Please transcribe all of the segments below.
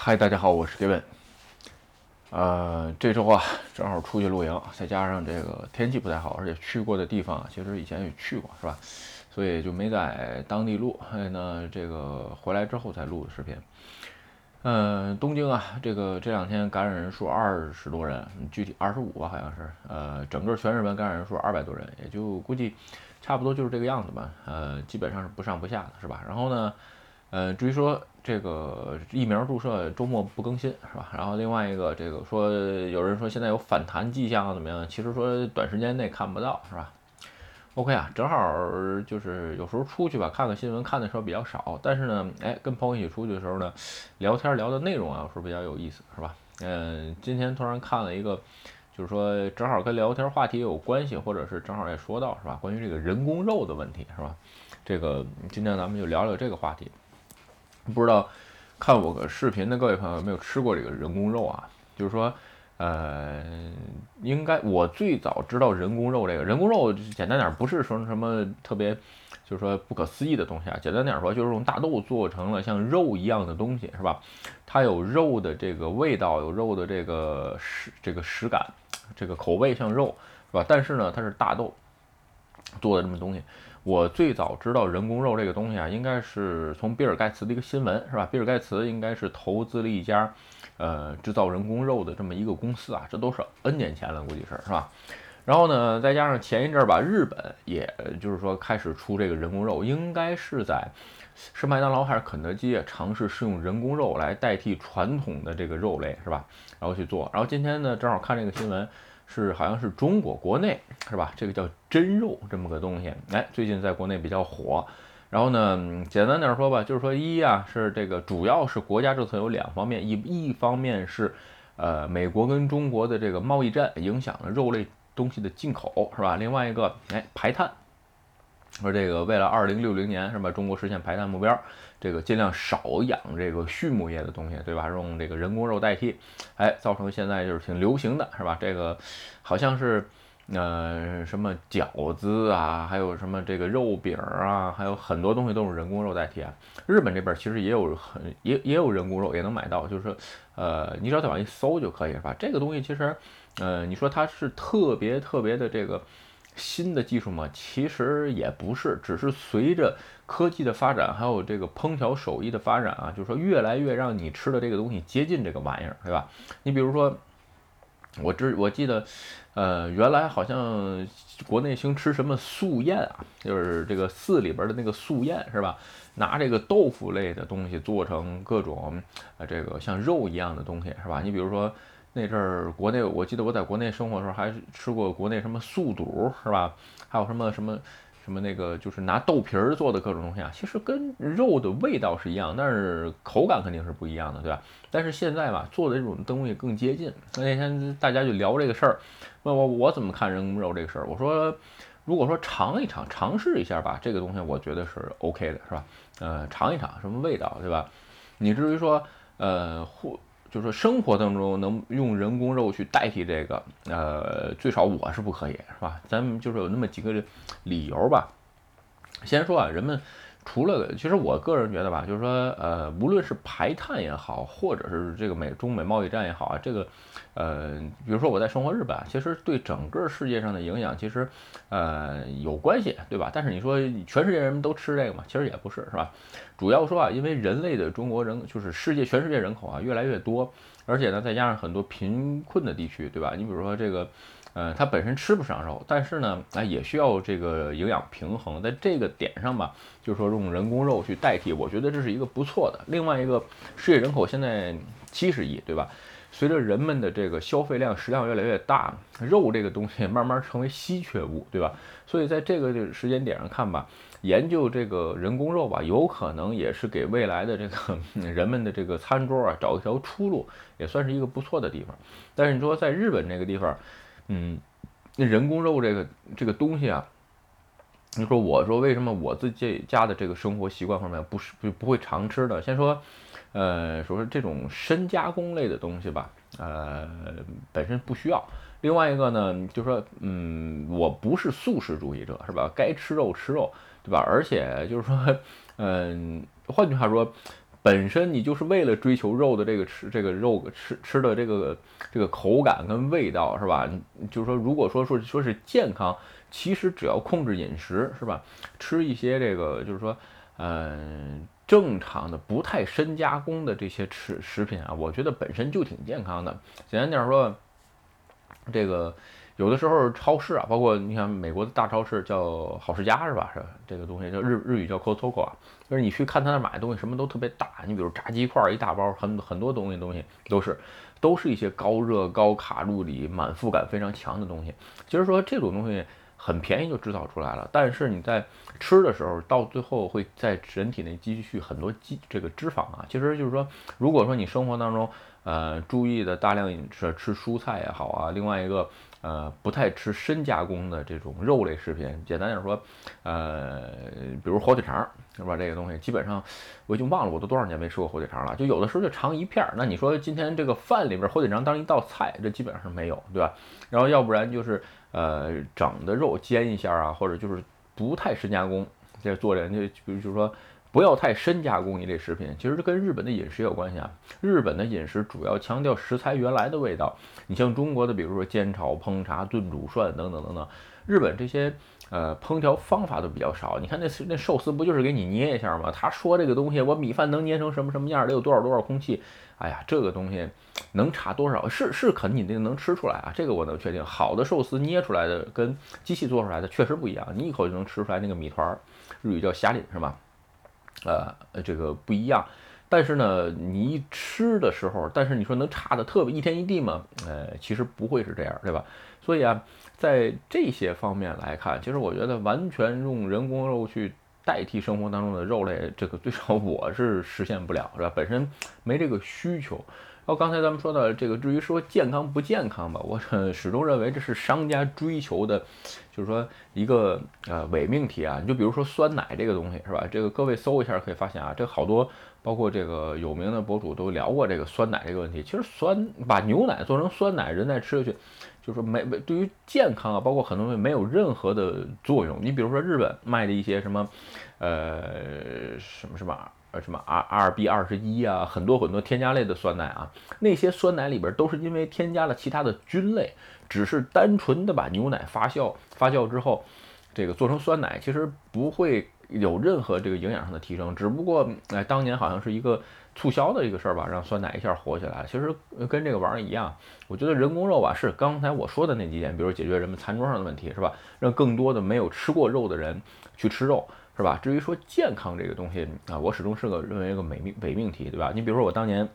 嗨，大家好，我是 Kevin。呃，这周啊，正好出去露营，再加上这个天气不太好，而且去过的地方其实以前也去过，是吧？所以就没在当地录。所哎，那这个回来之后才录的视频。嗯，东京啊，这个这两天感染人数二十多人，具体二十五吧，好像是。呃，整个全日本感染人数二百多人，也就估计差不多就是这个样子吧。呃，基本上是不上不下的，是吧？然后呢？呃，至于说这个疫苗注射周末不更新是吧？然后另外一个这个说有人说现在有反弹迹象怎么样？其实说短时间内看不到是吧？OK 啊，正好就是有时候出去吧，看看新闻看的时候比较少，但是呢，哎，跟朋友一起出去的时候呢，聊天聊的内容啊，有时候比较有意思是吧？嗯，今天突然看了一个，就是说正好跟聊天话题有关系，或者是正好也说到是吧？关于这个人工肉的问题是吧？这个今天咱们就聊聊这个话题。不知道看我个视频的各位朋友有没有吃过这个人工肉啊？就是说，呃，应该我最早知道人工肉这个人工肉，简单点不是说什么特别，就是说不可思议的东西啊。简单点说，就是用大豆做成了像肉一样的东西，是吧？它有肉的这个味道，有肉的这个食这个食感，这个口味像肉，是吧？但是呢，它是大豆做的这么东西。我最早知道人工肉这个东西啊，应该是从比尔盖茨的一个新闻，是吧？比尔盖茨应该是投资了一家，呃，制造人工肉的这么一个公司啊，这都是 N 年前了，估计是，是吧？然后呢，再加上前一阵儿吧，日本也就是说开始出这个人工肉，应该是在是麦当劳还是肯德基尝试是用人工肉来代替传统的这个肉类，是吧？然后去做。然后今天呢，正好看这个新闻。是，好像是中国国内是吧？这个叫真肉这么个东西，哎，最近在国内比较火。然后呢，简单点说吧，就是说一啊，是这个主要是国家政策有两方面，一一方面是，呃，美国跟中国的这个贸易战影响了肉类东西的进口，是吧？另外一个，哎，排碳。说这个为了二零六零年是吧，中国实现排碳目标，这个尽量少养这个畜牧业的东西，对吧？用这个人工肉代替，哎，造成现在就是挺流行的，是吧？这个好像是，呃，什么饺子啊，还有什么这个肉饼啊，还有很多东西都是人工肉代替啊。日本这边其实也有很也也有人工肉也能买到，就是，呃，你只要在网上一搜就可以，是吧？这个东西其实，呃，你说它是特别特别的这个。新的技术嘛，其实也不是，只是随着科技的发展，还有这个烹调手艺的发展啊，就是说越来越让你吃的这个东西接近这个玩意儿，对吧？你比如说，我知我记得，呃，原来好像国内兴吃什么素宴啊，就是这个寺里边的那个素宴，是吧？拿这个豆腐类的东西做成各种呃这个像肉一样的东西，是吧？你比如说。那阵儿国内，我记得我在国内生活的时候，还吃过国内什么素肚，是吧？还有什么什么什么那个，就是拿豆皮儿做的各种东西啊。其实跟肉的味道是一样，但是口感肯定是不一样的，对吧？但是现在吧，做的这种东西更接近。那天大家就聊这个事儿，问我我怎么看人工肉这个事儿。我说，如果说尝一尝，尝试一下吧，这个东西我觉得是 OK 的，是吧？呃，尝一尝什么味道，对吧？你至于说，呃，或。就是说，生活当中能用人工肉去代替这个，呃，最少我是不可以，是吧？咱们就是有那么几个理由吧。先说啊，人们。除了，其实我个人觉得吧，就是说，呃，无论是排碳也好，或者是这个美中美贸易战也好啊，这个，呃，比如说我在生活日本，其实对整个世界上的影响，其实，呃，有关系，对吧？但是你说全世界人们都吃这个嘛？其实也不是，是吧？主要说啊，因为人类的中国人就是世界全世界人口啊越来越多，而且呢，再加上很多贫困的地区，对吧？你比如说这个。呃，它本身吃不上肉，但是呢，啊，也需要这个营养平衡，在这个点上吧，就是说用人工肉去代替，我觉得这是一个不错的。另外一个，世界人口现在七十亿，对吧？随着人们的这个消费量、食量越来越大，肉这个东西慢慢成为稀缺物，对吧？所以在这个时间点上看吧，研究这个人工肉吧，有可能也是给未来的这个 人们的这个餐桌啊找一条出路，也算是一个不错的地方。但是你说在日本这个地方，嗯，那人工肉这个这个东西啊，你说我说为什么我自己家的这个生活习惯方面不是不不会常吃的？先说，呃，说说这种深加工类的东西吧，呃，本身不需要。另外一个呢，就说，嗯，我不是素食主义者，是吧？该吃肉吃肉，对吧？而且就是说，嗯，换句话说。本身你就是为了追求肉的这个吃这个肉吃吃的这个这个口感跟味道是吧？就是说，如果说说说是健康，其实只要控制饮食是吧？吃一些这个就是说，嗯，正常的不太深加工的这些吃食品啊，我觉得本身就挺健康的。简单点说，这个。有的时候超市啊，包括你看美国的大超市叫好世家是吧？是这个东西叫日日语叫 Costco 啊，就是你去看他那买的东西，什么都特别大。你比如炸鸡块一大包，很很多东西东西都是都是一些高热、高卡路里、满腹感非常强的东西。其实说这种东西很便宜就制造出来了，但是你在吃的时候，到最后会在人体内积蓄很多肌这个脂肪啊。其实就是说，如果说你生活当中呃注意的大量饮食，吃蔬菜也好啊，另外一个。呃，不太吃深加工的这种肉类食品。简单点说，呃，比如火腿肠，是吧？这个东西基本上我已经忘了，我都多少年没吃过火腿肠了。就有的时候就尝一片儿。那你说今天这个饭里边火腿肠当一道菜，这基本上没有，对吧？然后要不然就是呃整的肉煎一下啊，或者就是不太深加工，这做人就比如就是说。不要太深加工一类食品，其实这跟日本的饮食有关系啊。日本的饮食主要强调食材原来的味道。你像中国的，比如说煎炒烹炸炖煮涮等等等等，日本这些呃烹调方法都比较少。你看那那寿司不就是给你捏一下吗？他说这个东西我米饭能捏成什么什么样，得有多少多少空气。哎呀，这个东西能差多少？是是肯定能吃出来啊，这个我能确定。好的寿司捏出来的跟机器做出来的确实不一样，你一口就能吃出来那个米团，日语叫虾粒是吧？呃，这个不一样，但是呢，你一吃的时候，但是你说能差的特别一天一地吗？呃，其实不会是这样，对吧？所以啊，在这些方面来看，其实我觉得完全用人工肉去代替生活当中的肉类，这个最少我是实现不了，是吧？本身没这个需求。哦刚才咱们说的这个，至于说健康不健康吧，我始终认为这是商家追求的，就是说一个呃伪命题啊。你就比如说酸奶这个东西，是吧？这个各位搜一下可以发现啊，这好多包括这个有名的博主都聊过这个酸奶这个问题。其实酸把牛奶做成酸奶，人再吃下去，就是没没对于健康啊，包括很多东西没有任何的作用。你比如说日本卖的一些什么，呃什么什么。呃，什么 R R B 二十一啊，很多很多添加类的酸奶啊，那些酸奶里边都是因为添加了其他的菌类，只是单纯的把牛奶发酵发酵之后，这个做成酸奶，其实不会有任何这个营养上的提升，只不过哎，当年好像是一个促销的一个事儿吧，让酸奶一下火起来。其实跟这个玩意儿一样，我觉得人工肉吧，是刚才我说的那几点，比如解决人们餐桌上的问题，是吧？让更多的没有吃过肉的人去吃肉。是吧？至于说健康这个东西啊，我始终是个认为一个伪命伪命题，对吧？你比如说我当年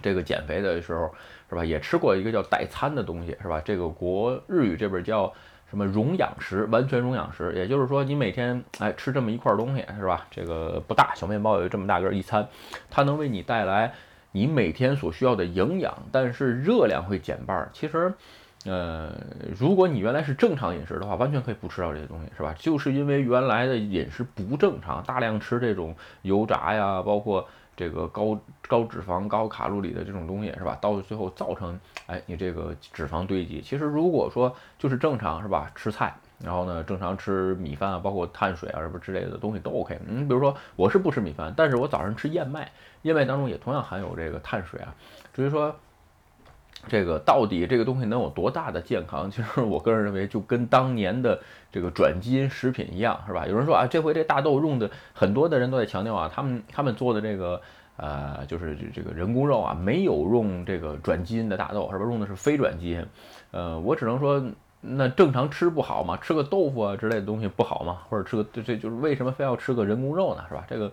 这个减肥的时候，是吧？也吃过一个叫代餐的东西，是吧？这个国日语这边叫什么溶养食，完全溶养食，也就是说你每天哎吃这么一块东西，是吧？这个不大小面包有这么大个一餐，它能为你带来你每天所需要的营养，但是热量会减半。其实。呃，如果你原来是正常饮食的话，完全可以不吃到这些东西，是吧？就是因为原来的饮食不正常，大量吃这种油炸呀，包括这个高高脂肪、高卡路里的这种东西，是吧？到最后造成，哎，你这个脂肪堆积。其实如果说就是正常，是吧？吃菜，然后呢，正常吃米饭啊，包括碳水啊什么之类的东西都 OK。嗯，比如说我是不吃米饭，但是我早上吃燕麦，燕麦当中也同样含有这个碳水啊。至于说。这个到底这个东西能有多大的健康？其实我个人认为，就跟当年的这个转基因食品一样，是吧？有人说啊，这回这大豆用的很多的人都在强调啊，他们他们做的这个呃，就是这个人工肉啊，没有用这个转基因的大豆，是吧？用的是非转基因。呃，我只能说，那正常吃不好吗？吃个豆腐啊之类的东西不好吗？或者吃个这这就是为什么非要吃个人工肉呢？是吧？这个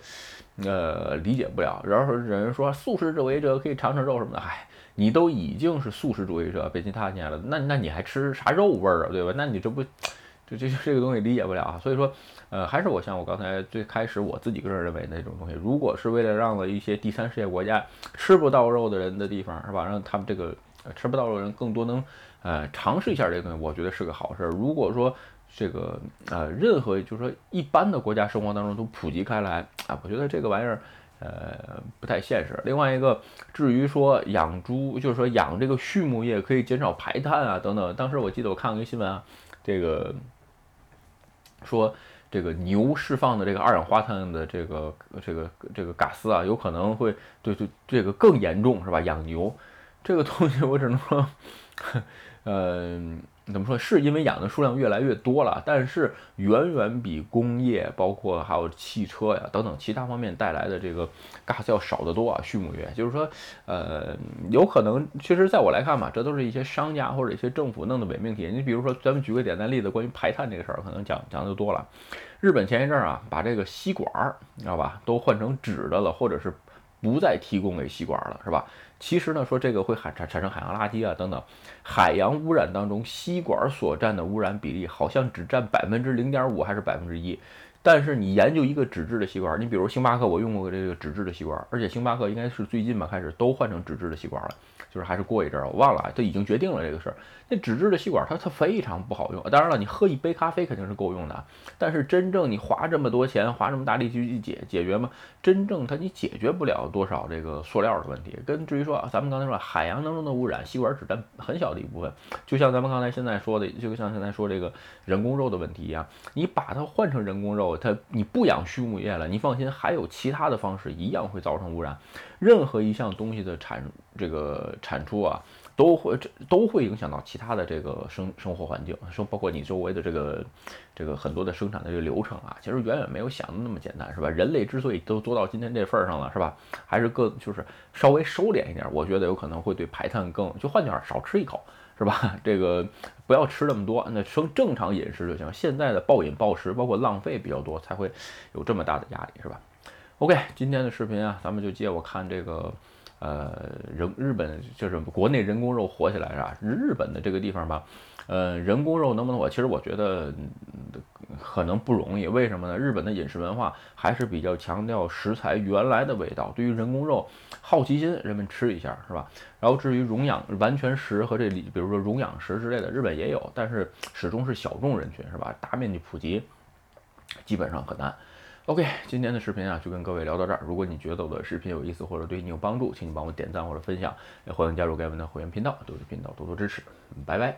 呃理解不了。然后有人说素食主义者可以尝尝肉什么的，唉。你都已经是素食主义者，别其他年了，那那你还吃啥肉味儿啊，对吧？那你这不，这这这个东西理解不了啊。所以说，呃，还是我像我刚才最开始我自己个人认为那种东西，如果是为了让了一些第三世界国家吃不到肉的人的地方，是吧？让他们这个吃不到肉的人更多能呃尝试一下这个，我觉得是个好事。如果说这个呃任何就是说一般的国家生活当中都普及开来啊，我觉得这个玩意儿。呃，不太现实。另外一个，至于说养猪，就是说养这个畜牧业可以减少排碳啊，等等。当时我记得我看过一个新闻啊，这个说这个牛释放的这个二氧化碳的这个这个这个嘎斯啊，有可能会对对这个更严重，是吧？养牛这个东西，我只能说，嗯。怎么说？是因为养的数量越来越多了，但是远远比工业，包括还有汽车呀等等其他方面带来的这个 gas 要少得多啊。畜牧业就是说，呃，有可能，其实在我来看吧，这都是一些商家或者一些政府弄的伪命题。你比如说，咱们举个简单例子，关于排碳这个事儿，可能讲讲的就多了。日本前一阵儿啊，把这个吸管儿，你知道吧，都换成纸的了，或者是不再提供给吸管了，是吧？其实呢，说这个会海产产生海洋垃圾啊等等，海洋污染当中吸管所占的污染比例好像只占百分之零点五还是百分之一。但是你研究一个纸质的吸管，你比如星巴克，我用过这个纸质的吸管，而且星巴克应该是最近吧开始都换成纸质的吸管了，就是还是过一阵儿，我忘了啊，他已经决定了这个事儿。那纸质的吸管它它非常不好用，当然了，你喝一杯咖啡肯定是够用的，但是真正你花这么多钱，花这么大力气去解解决吗？真正它你解决不了多少这个塑料的问题。跟至于说咱们刚才说海洋当中的污染，吸管只占很小的一部分，就像咱们刚才现在说的，就像现在说这个人工肉的问题一样，你把它换成人工肉。它你不养畜牧业了，你放心，还有其他的方式一样会造成污染。任何一项东西的产这个产出啊，都会这都会影响到其他的这个生生活环境，生包括你周围的这个这个很多的生产的这个流程啊，其实远远没有想的那么简单，是吧？人类之所以都做到今天这份儿上了，是吧？还是各就是稍微收敛一点，我觉得有可能会对排碳更就换句话少吃一口。是吧？这个不要吃那么多，那生正常饮食就行。现在的暴饮暴食，包括浪费比较多，才会有这么大的压力，是吧？OK，今天的视频啊，咱们就借我看这个，呃，人日本就是国内人工肉火起来是吧？日本的这个地方吧，呃，人工肉能不能火？其实我觉得。可能不容易，为什么呢？日本的饮食文化还是比较强调食材原来的味道。对于人工肉，好奇心，人们吃一下，是吧？然后至于溶养完全食和这里，比如说溶养食之类的，日本也有，但是始终是小众人群，是吧？大面积普及，基本上很难。OK，今天的视频啊，就跟各位聊到这儿。如果你觉得我的视频有意思或者对你有帮助，请你帮我点赞或者分享，也欢迎加入盖文的会员频道，对我的频道多多支持。拜拜。